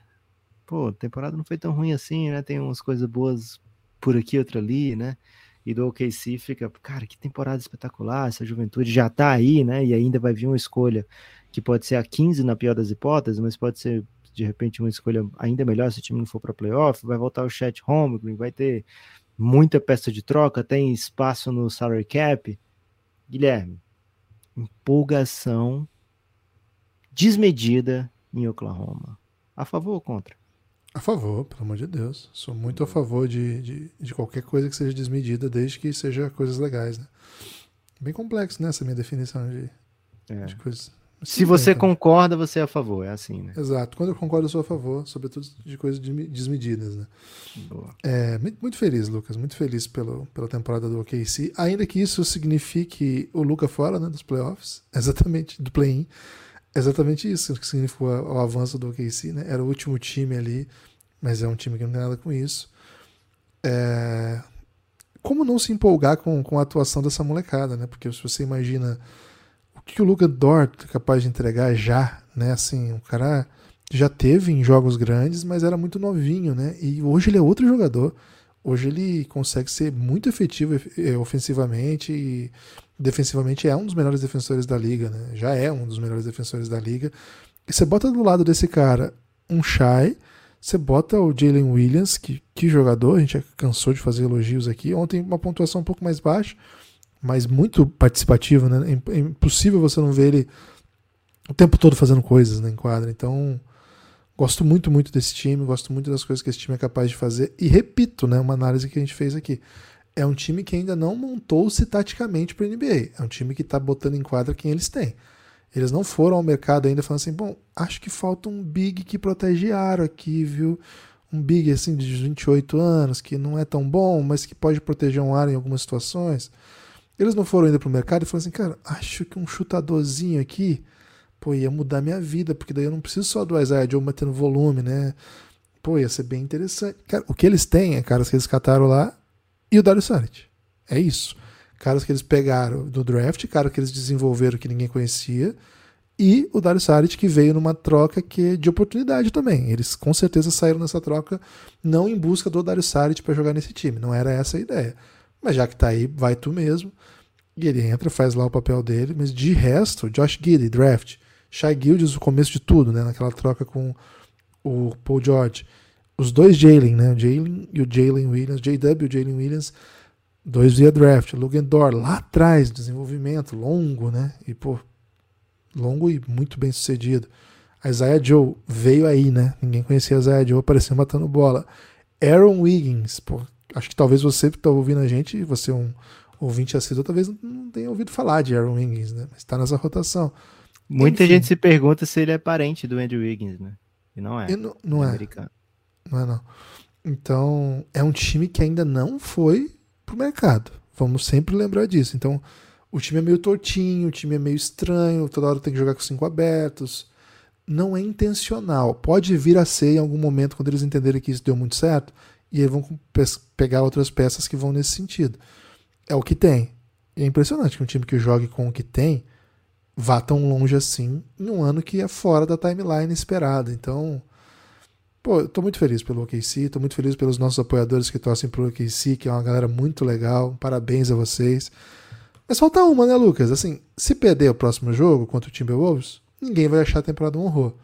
Pô, a temporada não foi tão ruim assim, né? Tem umas coisas boas por aqui, outra ali, né? E do OKC fica, cara, que temporada espetacular, essa juventude já tá aí, né? E ainda vai vir uma escolha que pode ser a 15 na pior das hipóteses, mas pode ser de repente uma escolha ainda melhor se o time não for para playoff, vai voltar o Chat Holmgren, vai ter muita peça de troca, tem espaço no salary cap. Guilherme, empolgação desmedida em Oklahoma. A favor ou contra? A favor, pelo amor de Deus. Sou muito a favor de, de, de qualquer coisa que seja desmedida, desde que seja coisas legais, né? Bem complexo, né? Essa minha definição de, É. de coisas. Se você então. concorda, você é a favor, é assim, né? Exato. Quando eu concordo, eu sou a favor, sobretudo de coisas desme- desmedidas, né? Boa. É, muito, feliz, Lucas. Muito feliz pelo, pela temporada do OKC. Ainda que isso signifique o Luca fora né, dos playoffs, [LAUGHS] exatamente, do play-in. Exatamente isso que significou o, avanço do OKC, né? Era o último time ali, mas é um time que não tem nada com isso. É, Como não se empolgar com, com a atuação dessa molecada, né? Porque se você imagina que o Luca Dort é capaz de entregar já, né? Assim, o cara já teve em jogos grandes, mas era muito novinho, né? E hoje ele é outro jogador. Hoje ele consegue ser muito efetivo eh, ofensivamente e defensivamente é um dos melhores defensores da liga, né? Já é um dos melhores defensores da liga. E você bota do lado desse cara um Shai, você bota o Jalen Williams, que, que jogador, a gente cansou de fazer elogios aqui. Ontem uma pontuação um pouco mais baixa, mas muito participativo, né? É é impossível você não ver ele o tempo todo fazendo coisas né, em quadra. Então, gosto muito, muito desse time, gosto muito das coisas que esse time é capaz de fazer. E repito, né, uma análise que a gente fez aqui. É um time que ainda não montou-se taticamente para NBA. É um time que está botando em quadra quem eles têm. Eles não foram ao mercado ainda falando assim, bom, acho que falta um big que protege aro aqui, viu? Um big assim de 28 anos, que não é tão bom, mas que pode proteger um aro em algumas situações. Eles não foram ainda pro mercado e falaram assim, cara, acho que um chutadorzinho aqui, pô, ia mudar minha vida, porque daí eu não preciso só do Isaiah Joe batendo volume, né? Pô, ia ser bem interessante. Cara, o que eles têm é caras que eles cataram lá e o Dario Saric. É isso. Caras que eles pegaram do draft, caras que eles desenvolveram que ninguém conhecia, e o Dario Saric que veio numa troca que é de oportunidade também. Eles com certeza saíram nessa troca não em busca do Dario Saric para jogar nesse time, não era essa a ideia. Mas já que tá aí, vai tu mesmo. E ele entra, faz lá o papel dele, mas de resto, Josh Giddy, draft, Shai Gildes, o começo de tudo, né, naquela troca com o Paul George. Os dois Jalen, né, o Jalen e o Jalen Williams, JW e o Jalen Williams, dois via draft, Lugendor lá atrás, desenvolvimento longo, né, e pô, longo e muito bem sucedido. A Isaiah Joe veio aí, né, ninguém conhecia a Isaiah Joe, apareceu matando bola. Aaron Wiggins, pô, acho que talvez você que está ouvindo a gente, você é um ouvinte assíduo, talvez não tenha ouvido falar de Aaron Wiggins, né? Mas está nessa rotação. Muita Enfim. gente se pergunta se ele é parente do Andrew Wiggins, né? E não é. E não, não é, americano. não é não. Então, é um time que ainda não foi pro mercado. Vamos sempre lembrar disso. Então, o time é meio tortinho, o time é meio estranho, toda hora tem que jogar com cinco abertos. Não é intencional. Pode vir a ser em algum momento, quando eles entenderem que isso deu muito certo, e aí vão pegar outras peças que vão nesse sentido. É o que tem. E é impressionante que um time que jogue com o que tem vá tão longe assim em um ano que é fora da timeline esperada. Então, pô, eu tô muito feliz pelo OKC, tô muito feliz pelos nossos apoiadores que torcem pro OKC, que é uma galera muito legal. Parabéns a vocês. Mas falta uma, né, Lucas? Assim, se perder o próximo jogo contra o Timberwolves, ninguém vai achar a temporada um horror.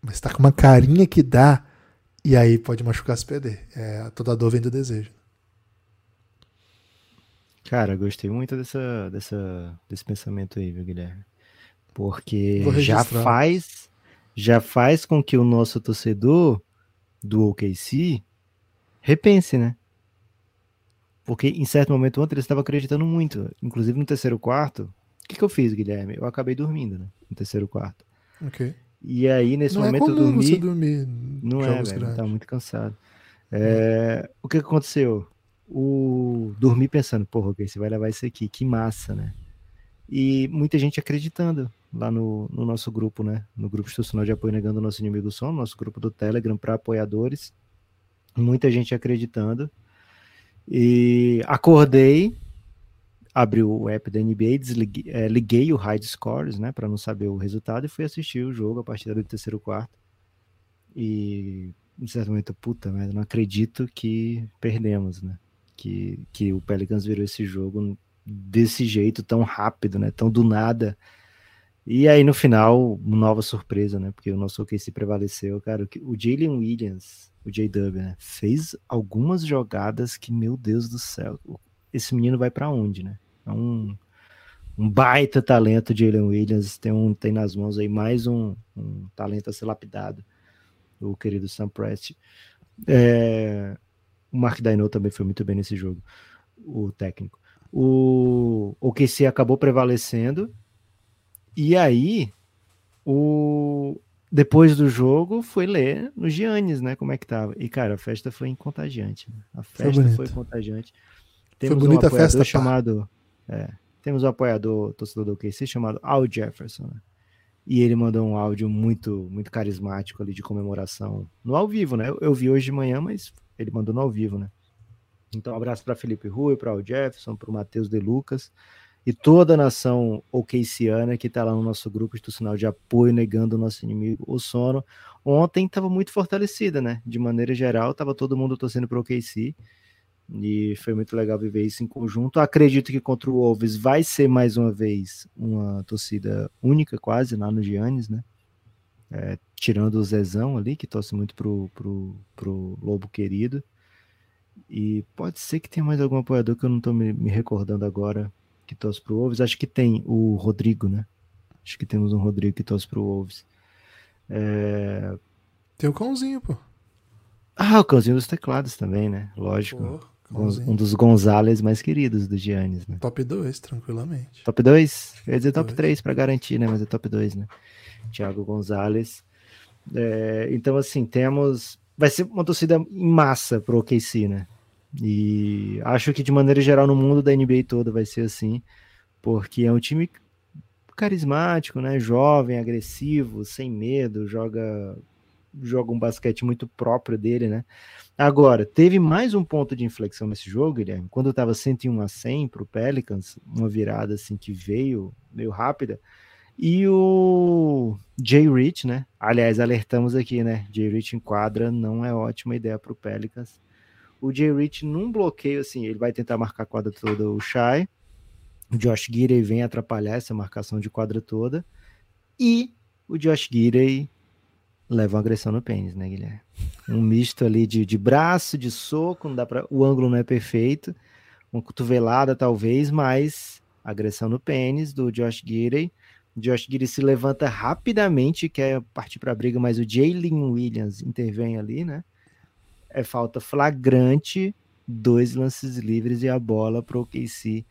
Mas tá com uma carinha que dá, e aí pode machucar se perder. É, toda dor vem do desejo. Cara, gostei muito dessa, dessa, desse pensamento aí, viu, Guilherme? Porque já faz, já faz com que o nosso torcedor do OKC repense, né? Porque em certo momento ontem ele estava acreditando muito, inclusive no terceiro quarto. O que, que eu fiz, Guilherme? Eu acabei dormindo, né? No terceiro quarto. Ok. E aí, nesse não é momento, é eu dormi. Você dormir não é, velho. Tá muito cansado. É, o que aconteceu? O dormi pensando, porra, ok, você vai levar isso aqui, que massa, né? E muita gente acreditando lá no, no nosso grupo, né? No grupo institucional de apoio negando o nosso inimigo som, nosso grupo do Telegram para apoiadores. Muita gente acreditando. E acordei, abri o app da NBA, desliguei, é, liguei o Hide Scores, né, para não saber o resultado e fui assistir o jogo a partir do terceiro quarto. E em certo momento, puta, mas não acredito que perdemos, né? Que, que o Pelicans virou esse jogo desse jeito tão rápido, né? Tão do nada. E aí no final, nova surpresa, né? Porque o nosso OKC prevaleceu, cara. O Jalen Williams o J-Dub, né? Fez algumas jogadas que, meu Deus do céu, esse menino vai para onde, né? É um, um baita talento Jalen Williams, tem, um, tem nas mãos aí mais um, um talento a ser lapidado, o querido Sam Prest. É, o Mark Daino também foi muito bem nesse jogo, o técnico. O, o QC acabou prevalecendo, e aí o, depois do jogo, foi ler no Giannis, né? Como é que tava. E, cara, a festa foi contagiante. Né? A festa foi, foi contagiante. Temos foi bonita um apoiador festa, chamado. É, temos um apoiador, torcedor do OKC, chamado Al Jefferson, né? E ele mandou um áudio muito, muito carismático ali de comemoração no ao vivo, né? Eu, eu vi hoje de manhã, mas ele mandou no ao vivo, né? Então, um abraço para Felipe Rui, para o Jefferson, para o Matheus De Lucas e toda a nação okciana que está lá no nosso grupo institucional de apoio negando o nosso inimigo, o sono. Ontem estava muito fortalecida, né? De maneira geral, estava todo mundo torcendo para o OKC e foi muito legal viver isso em conjunto. Acredito que contra o Wolves vai ser mais uma vez uma torcida única, quase, lá no Giannis, né? É, tirando o Zezão ali, que torce muito pro, pro, pro Lobo Querido. E pode ser que tenha mais algum apoiador que eu não estou me, me recordando agora que torce pro Wolves. Acho que tem o Rodrigo, né? Acho que temos um Rodrigo que torce pro Wolves. É... Tem o cãozinho, pô. Ah, o cãozinho dos teclados também, né? Lógico. Pô, um dos Gonzales mais queridos do Giannis, né? Top 2, tranquilamente. Top 2? Eu ia dizer top 3 para garantir, né? Mas é top 2, né? Thiago Gonzalez. É, então, assim, temos. Vai ser uma torcida em massa pro OKC, né? E acho que de maneira geral no mundo da NBA toda vai ser assim, porque é um time carismático, né? Jovem, agressivo, sem medo, joga joga um basquete muito próprio dele, né? Agora, teve mais um ponto de inflexão nesse jogo, Guilherme, quando estava 101 a 100 para o Pelicans, uma virada assim que veio meio rápida, e o Jay Rich, né? Aliás, alertamos aqui, né? Jay Rich em quadra não é ótima ideia para o Pelicans o Jay Rich num bloqueio, assim, ele vai tentar marcar a quadra toda o Shai, o Josh Gidey vem atrapalhar essa marcação de quadra toda, e o Josh Gidey leva uma agressão no pênis, né, Guilherme? Um misto ali de, de braço, de soco, não dá pra, o ângulo não é perfeito, uma cotovelada talvez, mas agressão no pênis do Josh Gidey. Josh Gidey se levanta rapidamente, quer partir para a briga, mas o Jalen Williams intervém ali, né? é falta flagrante, dois lances livres e a bola para o OKC.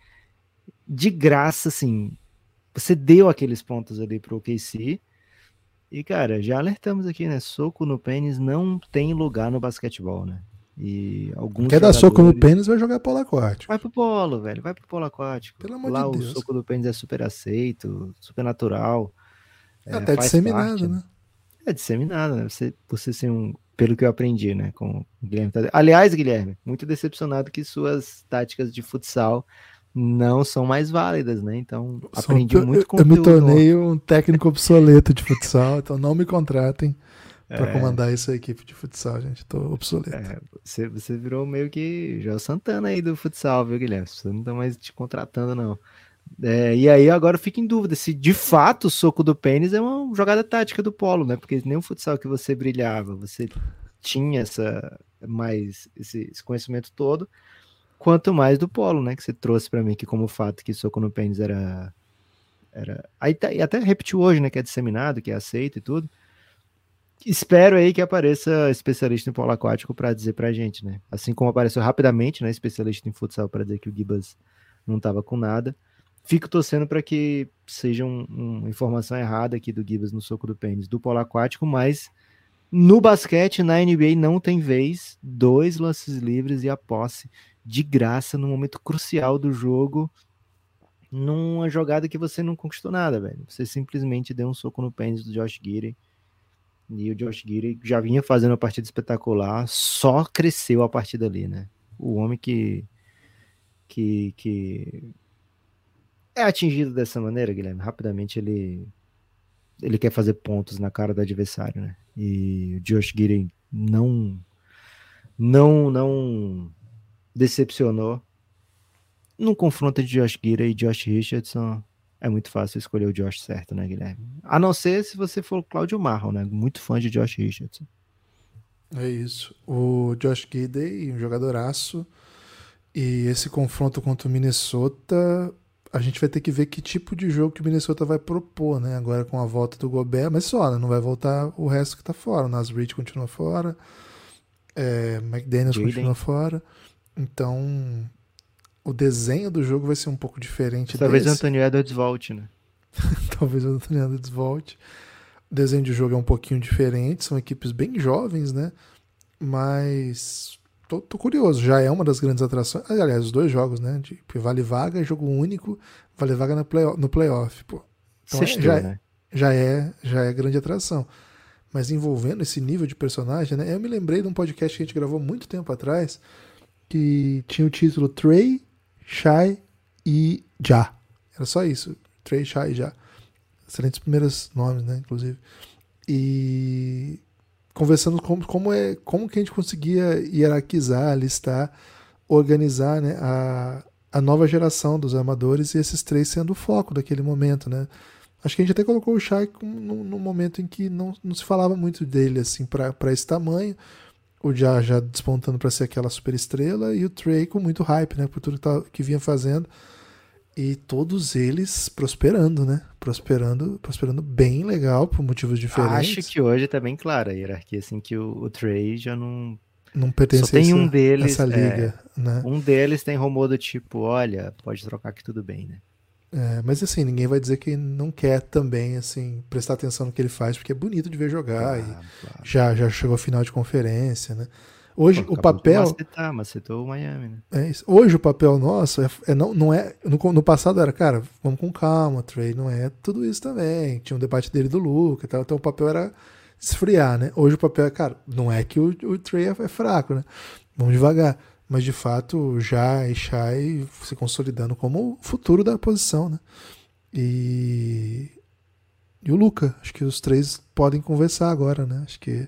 De graça, assim, você deu aqueles pontos ali para o OKC. E, cara, já alertamos aqui, né? Soco no pênis não tem lugar no basquetebol, né? E alguns Quer dar soco no jogadores- pênis, vai jogar polo aquático. Vai pro polo, velho. Vai pro polo aquático. Pelo amor de Lá Deus. o soco do pênis é super aceito, super natural. é, Até faz disseminado, parte, né? É disseminado, né? Você, você ser um. Pelo que eu aprendi, né? Com o Guilherme. Aliás, Guilherme, muito decepcionado que suas táticas de futsal não são mais válidas, né? Então, Só aprendi muito eu, eu me tornei um técnico obsoleto de futsal, então não me contratem pra É. comandar essa equipe de futsal, gente. Tô obsoleto. É, você, você virou meio que já o Santana aí do futsal, viu, Guilherme? Você não tá mais te contratando, não. É, e aí agora eu fico em dúvida se de fato o soco do pênis é uma jogada tática do polo, né? Porque nem o futsal que você brilhava, você tinha essa mais esse, esse conhecimento todo, quanto mais do polo, né? Que você trouxe pra mim que como fato que soco no pênis era era aí tá- e até repetiu hoje, né? Que é disseminado, que é aceito e tudo. Espero aí que apareça especialista em polo aquático para dizer pra gente, né? Assim como apareceu rapidamente, né? Especialista em futsal para dizer que o Gibas não tava com nada. Fico torcendo para que seja um- uma informação errada aqui do Gibas no soco do pênis do polo aquático, mas no basquete, na NBA, não tem vez. Dois lances livres e a posse de graça no momento crucial do jogo, numa jogada que você não conquistou nada, velho. Você simplesmente deu um soco no pênis do Josh Gidey. E o Josh Gidey já vinha fazendo uma partida espetacular, só cresceu a partir dali, né? O homem que que, que é atingido dessa maneira, Guilherme, rapidamente ele ele quer fazer pontos na cara do adversário, né? E o Josh Gidey não não não decepcionou. Num confronto de Josh Gidey e Josh Richardson, é muito fácil escolher o Josh certo, né, Guilherme? A não ser se você for o Claudio Marron, né? Muito fã de Josh Richardson. É isso. O Josh Gidey, um jogadoraço. E esse confronto contra o Minnesota, a gente vai ter que ver que tipo de jogo que o Minnesota vai propor, né? Agora com a volta do Gobert, mas só, né? Não vai voltar o resto que tá fora. O Nas Reed continua fora. É, McDaniels Jaden. continua fora. Então, o desenho do jogo vai ser um pouco diferente Talvez o desse. Anthony Edwards volte, né? [LAUGHS] Talvez o Anthony Edwards volte. O desenho de jogo é um pouquinho diferente, são equipes bem jovens, né? Mas tô, tô curioso, já é uma das grandes atrações. Aliás, os dois jogos, né? De, porque vale vaga, jogo único, vale vaga no, play, no playoff, pô. Então é- Sextou, já, né? já é já é grande atração. Mas envolvendo esse nível de personagem, né? Eu me lembrei de um podcast que a gente gravou muito tempo atrás que tinha o título Trey, Shai e Ja. Era só isso. Trey, Shai e Ja. Excelentes primeiros nomes, né? Inclusive. E conversando como, como, é, como que a gente conseguia hierarquizar, listar, organizar né, a, a nova geração dos armadores e esses três sendo o foco daquele momento, né? Acho que a gente até colocou o num, num momento em que não, não se falava muito dele assim para esse tamanho. O Já já despontando para ser aquela super estrela e o Trey com muito hype, né? Por tudo que, tá, que vinha fazendo. E todos eles prosperando, né? Prosperando, prosperando bem legal por motivos diferentes. Acho que hoje tá bem clara a hierarquia, assim, que o, o Trey já não. não pertence Só tem a essa, um deles, essa liga, né? Um deles tem rumor do tipo, olha, pode trocar que tudo bem, né? É, mas assim, ninguém vai dizer que não quer também, assim, prestar atenção no que ele faz, porque é bonito de ver jogar e Claro, claro. já, já chegou à final de conferência, né? Hoje Pô, o papel. Macetar, macetou o Miami, né? É isso. Hoje o papel nosso é, é não, não é. No, no passado era, cara, vamos com calma, Trey, não é tudo isso também. Tinha um debate dele do Luca e tal, então o papel era esfriar, né? Hoje o papel é, cara, não é que o, o Trey é, é fraco, né? Vamos devagar. Mas de fato, já e Shai se consolidando como o futuro da posição, né? E. E o Luca, acho que os três podem conversar agora, né? Acho que.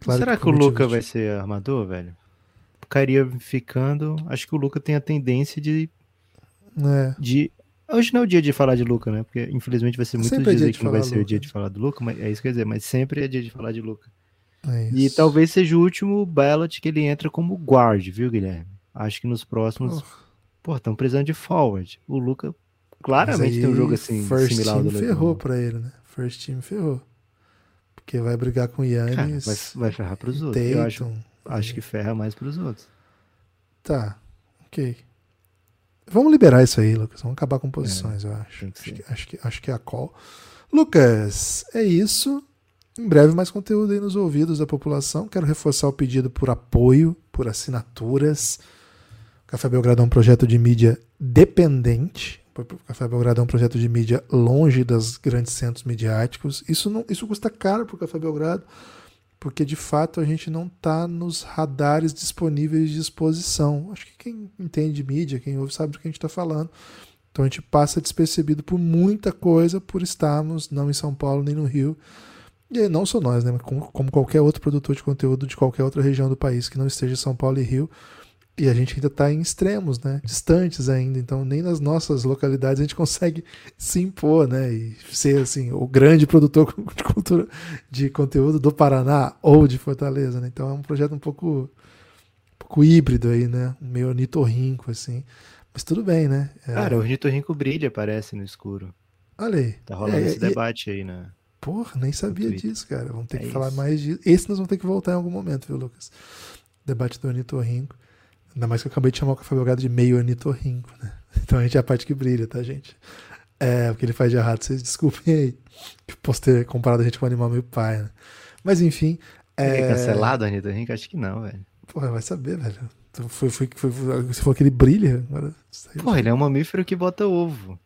Claro Será que, por o Luca vai ser armador, velho? Ficaria ficando. Acho que o Luca tem a tendência de, É, de. Hoje não é o dia de falar de Luca, né? Porque infelizmente vai ser muito Sempre é dia dizer de que não vai ser o Luca. dia de falar do Luca, mas é isso que eu ia dizer, mas sempre é dia de falar de Luca. é E talvez seja o último ballot que ele entra como guard, viu, Guilherme? Acho que nos próximos. Porra. Pô, estão precisando de forward. O Luca claramente Mas tem um aí, jogo assim First similar ao do ferrou LeBron. pra ele, né? First team ferrou. Porque vai brigar com o Cara, Yannis. vai, vai ferrar pros outros. Eu acho, acho que ferra mais pros outros. Tá, ok. Vamos liberar isso aí, Lucas. Vamos acabar com posições, eu acho. Acho que, acho, que, acho que é a call. Lucas, é isso. em breve mais conteúdo aí nos ouvidos da população. Quero reforçar o pedido por apoio, por assinaturas. O Café Belgrado é um projeto de mídia dependente. Café Belgrado é um projeto de mídia longe dos grandes centros midiáticos. Isso, não, isso custa caro para o Café Belgrado, porque de fato a gente não está nos radares disponíveis de exposição. Acho que quem entende de mídia, quem ouve, sabe do que a gente está falando. Então a gente passa despercebido por muita coisa por estarmos não em São Paulo nem no Rio. E não só nós, né? Como, como qualquer outro produtor de conteúdo de qualquer outra região do país que não esteja São Paulo e Rio. E a gente ainda está em extremos, né? Distantes ainda. Então, nem nas nossas localidades a gente consegue se impor, né? E ser, assim, o grande produtor [LAUGHS] de cultura, de conteúdo do Paraná ou de Fortaleza, né? Então, é um projeto um pouco, um pouco híbrido aí, né? Meio ornitorrinco, assim. Mas tudo bem, né? É... Cara, o ornitorrinco brilha, aparece no escuro. Olha aí. Tá rolando é, esse debate aí, né? Porra, nem sabia disso, cara. Vamos ter é que isso. falar mais disso. Esse nós vamos ter que voltar em algum momento, viu, Lucas? Debate do ornitorrinco. Ainda mais que eu acabei de chamar o Café Belgrado de meio ornitorrinco, né? [LAUGHS] Então a gente é a parte que brilha, tá, gente? É, o que ele faz de errado, vocês desculpem aí. Que posso ter comparado a gente com um animal meio pai, né? Mas enfim. É, é cancelado o ornitorrinco? Acho que não, velho. Porra, vai saber, velho. Foi, foi, foi, foi, você falou que ele brilha. Agora, Porra, ele é um mamífero que bota ovo.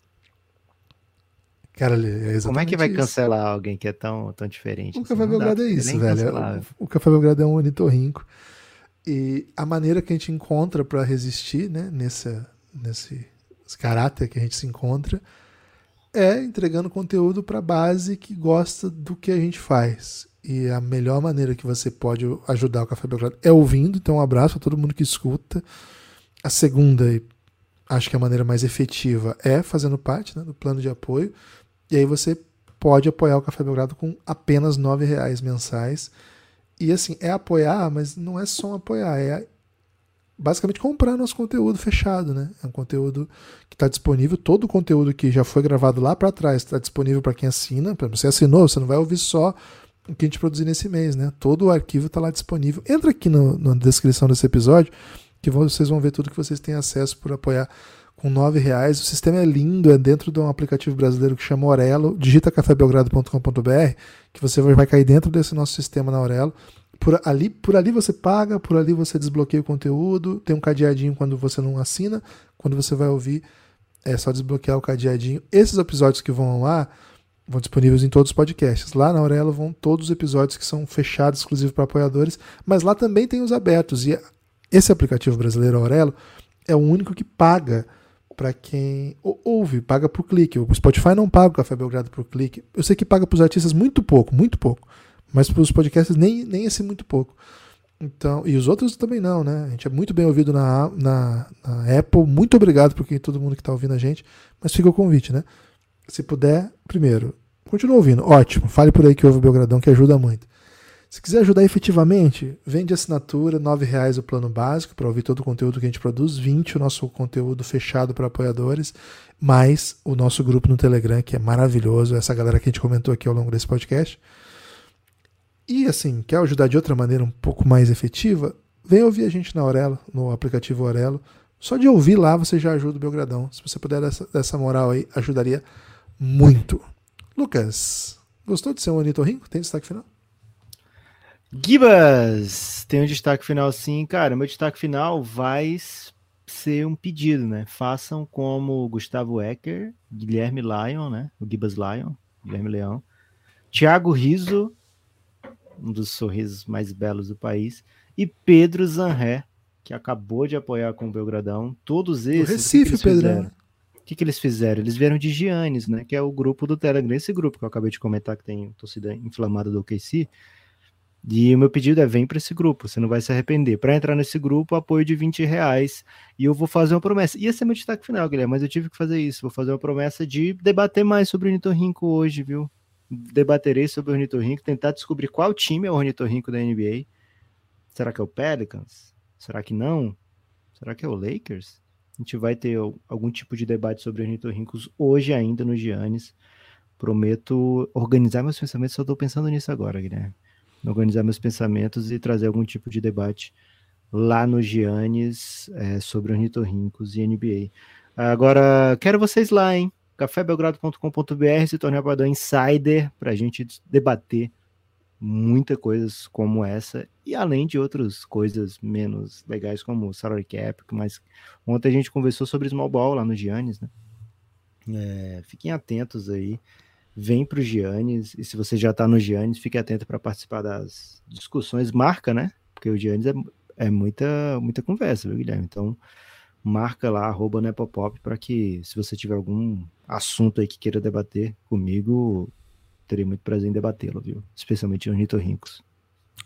Cara, é Como é que vai isso. cancelar alguém que é tão, tão diferente? O assim? Café Belgrado é isso, velho. O, o Café Belgrado é um ornitorrinco. E a maneira que a gente encontra para resistir, né, nessa, nesse, caráter que a gente se encontra, é entregando conteúdo para a base que gosta do que a gente faz. E a melhor maneira que você pode ajudar o Café Belgrado é ouvindo. Então, um abraço a todo mundo que escuta. A segunda, e acho que a maneira mais efetiva, é fazendo parte né, do plano de apoio. E aí você pode apoiar o Café Belgrado com apenas R$ reais mensais. E assim, é apoiar, mas não é só apoiar, é basicamente comprar nosso conteúdo fechado, né? É um conteúdo que está disponível, todo o conteúdo que já foi gravado lá para trás está disponível para quem assina. Você assinou, você não vai ouvir só o que a gente produzir nesse mês, né? Todo o arquivo está lá disponível. Entra aqui no, na descrição desse episódio que vocês vão ver tudo que vocês têm acesso por apoiar com nove reais. O sistema é lindo, é dentro de um aplicativo brasileiro que chama Orelo. Digita cafébelgrado.com.br que você vai cair dentro desse nosso sistema na Orelo. Por ali, por ali você paga, por ali você desbloqueia o conteúdo, tem um cadeadinho quando você não assina, quando você vai ouvir é só desbloquear o cadeadinho. Esses episódios que vão lá vão disponíveis em todos os podcasts. Lá na Aurelo vão todos os episódios que são fechados, exclusivos para apoiadores, mas lá também tem os abertos. E esse aplicativo brasileiro Aurelo é o único que paga para quem ouve, paga por clique. O Spotify não paga o Café Belgrado por clique. Eu sei que paga para os artistas muito pouco, muito pouco. Mas para os podcasts nem, nem esse muito pouco. Então, e os outros também não, né? A gente é muito bem ouvido na, na, na Apple. Muito obrigado por todo mundo que está ouvindo a gente. Mas fica o convite, né? Se puder, primeiro, continua ouvindo. Ótimo. Fale por aí que ouve o Belgradão, que ajuda muito. Se quiser ajudar efetivamente, vende assinatura, R$ reais o plano básico para ouvir todo o conteúdo que a gente produz, 20 o nosso conteúdo fechado para apoiadores, mais o nosso grupo no Telegram, que é maravilhoso, essa galera que a gente comentou aqui ao longo desse podcast. E assim, quer ajudar de outra maneira um pouco mais efetiva? Vem ouvir a gente na Aurelo, no aplicativo Aurelo. Só de ouvir lá você já ajuda o Belgradão. Se você puder dessa, moral aí, ajudaria muito. Lucas, gostou de ser um ornitorrinco? Tem destaque final? Gibas, tem um destaque final sim, cara. Meu destaque final vai ser um pedido, né? Façam como Gustavo Ecker, Guilherme Lyon, né? O Gibas Lyon, Guilherme Leão, Thiago Riso, um dos sorrisos mais belos do país, e Pedro Zanré, que acabou de apoiar com o Belgradão. Todos esses. O Recife, Pedro. O que, que eles fizeram? Eles vieram de Giannis, né? Que é o grupo do Telegram. Esse grupo que eu acabei de comentar que tem torcida inflamada do OKC. E o meu pedido é: vem para esse grupo, você não vai se arrepender. Para entrar nesse grupo, apoio de 20 reais. E eu vou fazer uma promessa. Ia ser meu destaque final, Guilherme, mas eu tive que fazer isso. Vou fazer uma promessa de debater mais sobre o Nitorrinco hoje, viu? Debaterei sobre o Ornitorrinco, tentar descobrir qual time é o Ornitorrinco da NBA. Será que é o Pelicans? Será que não? Será que é o Lakers? A gente vai ter algum tipo de debate sobre ornitorrincos hoje ainda no Giannis. Prometo organizar meus pensamentos, só estou pensando nisso agora, Guilherme organizar meus pensamentos e trazer algum tipo de debate lá no Giannis é, sobre ornitorrincos e NBA. Agora, quero vocês lá, hein? cafébelgrado.com.br se torne apoiador insider para a gente debater muita coisas como essa, e além de outras coisas menos legais, como salary cap, mas ontem a gente conversou sobre small ball lá no Giannis, né? É, fiquem atentos aí, vem para o Giannis, e se você já está no Giannis, fique atento para participar das discussões, marca, né? Porque o Giannis é, é muita, muita conversa, viu, Guilherme? Então, marca lá, arroba Nepopop, para que, se você tiver algum assunto aí que queira debater comigo, terei muito prazer em debatê-lo, viu? Especialmente no Rincos.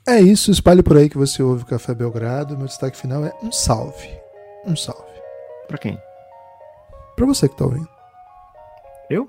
É isso, espalhe por aí que você ouve o Café Belgrado. Meu destaque final é um salve. Um salve. Para quem? Para você que tá ouvindo. Eu?